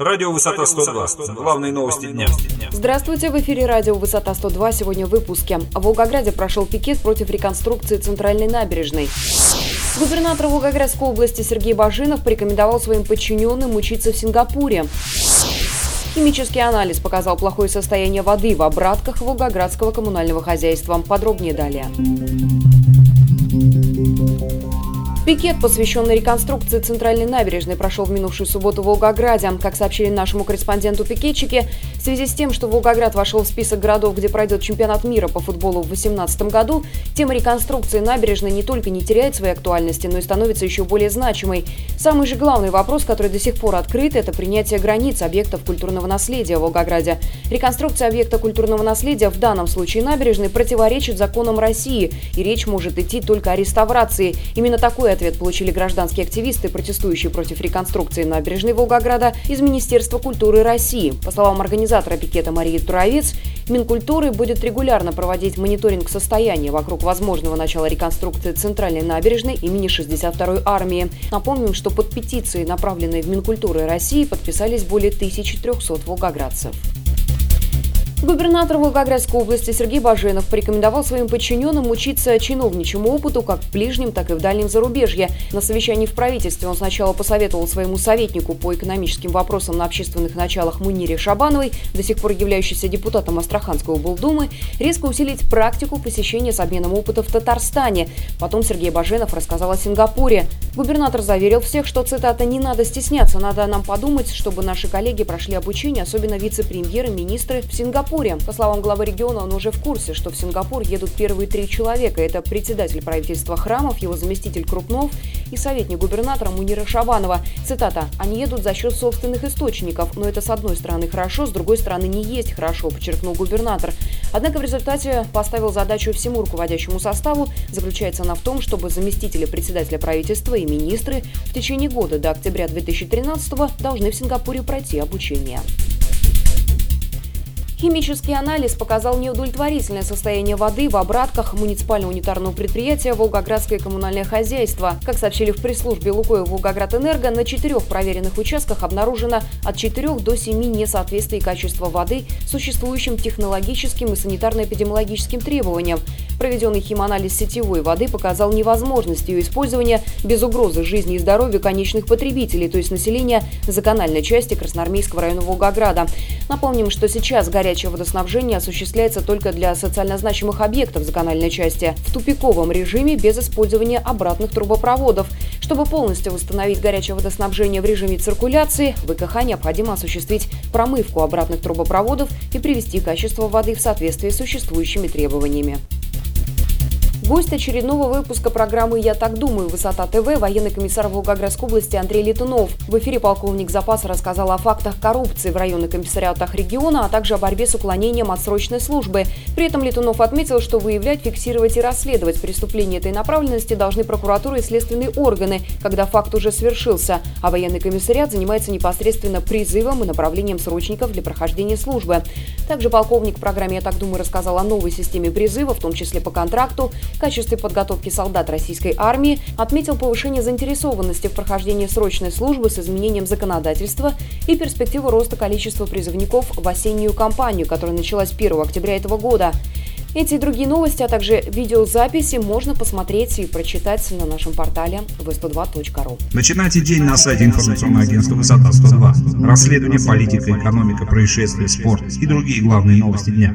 Радио «Высота 102». Главные новости дня. Здравствуйте, в эфире радио «Высота 102». Сегодня в выпуске. В Волгограде прошел пикет против реконструкции центральной набережной. Губернатор Волгоградской области Сергей Бажинов порекомендовал своим подчиненным учиться в Сингапуре. Химический анализ показал плохое состояние воды в обратках Волгоградского коммунального хозяйства. Подробнее далее. Пикет, посвященный реконструкции центральной набережной, прошел в минувшую субботу в Волгограде. Как сообщили нашему корреспонденту пикетчики, в связи с тем, что Волгоград вошел в список городов, где пройдет чемпионат мира по футболу в 2018 году, тема реконструкции набережной не только не теряет своей актуальности, но и становится еще более значимой. Самый же главный вопрос, который до сих пор открыт, это принятие границ объектов культурного наследия в Волгограде. Реконструкция объекта культурного наследия в данном случае набережной противоречит законам России, и речь может идти только о реставрации. Именно такой ответ получили гражданские активисты, протестующие против реконструкции набережной Волгограда из Министерства культуры России. По словам организатора пикета Марии Туровец, Минкультуры будет регулярно проводить мониторинг состояния вокруг возможного начала реконструкции центральной набережной имени 62-й армии. Напомним, что под петицией, направленной в Минкультуры России, подписались более 1300 волгоградцев. Губернатор Волгоградской области Сергей Баженов порекомендовал своим подчиненным учиться чиновничьему опыту как в ближнем, так и в дальнем зарубежье. На совещании в правительстве он сначала посоветовал своему советнику по экономическим вопросам на общественных началах Мунире Шабановой, до сих пор являющейся депутатом Астраханской облдумы, резко усилить практику посещения с обменом опыта в Татарстане. Потом Сергей Баженов рассказал о Сингапуре. Губернатор заверил всех, что, цитата, «не надо стесняться, надо нам подумать, чтобы наши коллеги прошли обучение, особенно вице-премьеры, министры в Сингапуре Сингапуре. По словам главы региона, он уже в курсе, что в Сингапур едут первые три человека. Это председатель правительства Храмов, его заместитель Крупнов и советник губернатора Мунира Шабанова. Цитата. «Они едут за счет собственных источников, но это с одной стороны хорошо, с другой стороны не есть хорошо», подчеркнул губернатор. Однако в результате поставил задачу всему руководящему составу, заключается она в том, чтобы заместители председателя правительства и министры в течение года до октября 2013 должны в Сингапуре пройти обучение. Химический анализ показал неудовлетворительное состояние воды в обратках муниципального унитарного предприятия «Волгоградское коммунальное хозяйство». Как сообщили в пресс-службе «Лукойл Волгоградэнерго», на четырех проверенных участках обнаружено от 4 до 7 несоответствий качества воды существующим технологическим и санитарно-эпидемиологическим требованиям. Проведенный химанализ сетевой воды показал невозможность ее использования без угрозы жизни и здоровья конечных потребителей, то есть населения закональной части Красноармейского района Волгограда. Напомним, что сейчас горячая горячее водоснабжение осуществляется только для социально значимых объектов закональной части в тупиковом режиме без использования обратных трубопроводов. Чтобы полностью восстановить горячее водоснабжение в режиме циркуляции, ВКХ необходимо осуществить промывку обратных трубопроводов и привести качество воды в соответствии с существующими требованиями. Гость очередного выпуска программы «Я так думаю» «Высота ТВ» военный комиссар Волгоградской области Андрей Летунов. В эфире полковник запаса рассказал о фактах коррупции в районных комиссариатах региона, а также о борьбе с уклонением от срочной службы. При этом Летунов отметил, что выявлять, фиксировать и расследовать преступления этой направленности должны прокуратура и следственные органы, когда факт уже свершился, а военный комиссариат занимается непосредственно призывом и направлением срочников для прохождения службы. Также полковник в программе «Я так думаю» рассказал о новой системе призыва, в том числе по контракту, качестве подготовки солдат российской армии отметил повышение заинтересованности в прохождении срочной службы с изменением законодательства и перспективу роста количества призывников в осеннюю кампанию, которая началась 1 октября этого года. Эти и другие новости, а также видеозаписи можно посмотреть и прочитать на нашем портале v102.ru. Начинайте день на сайте информационного агентства «Высота 102». Расследование, политика, экономика, происшествия, спорт и другие главные новости дня.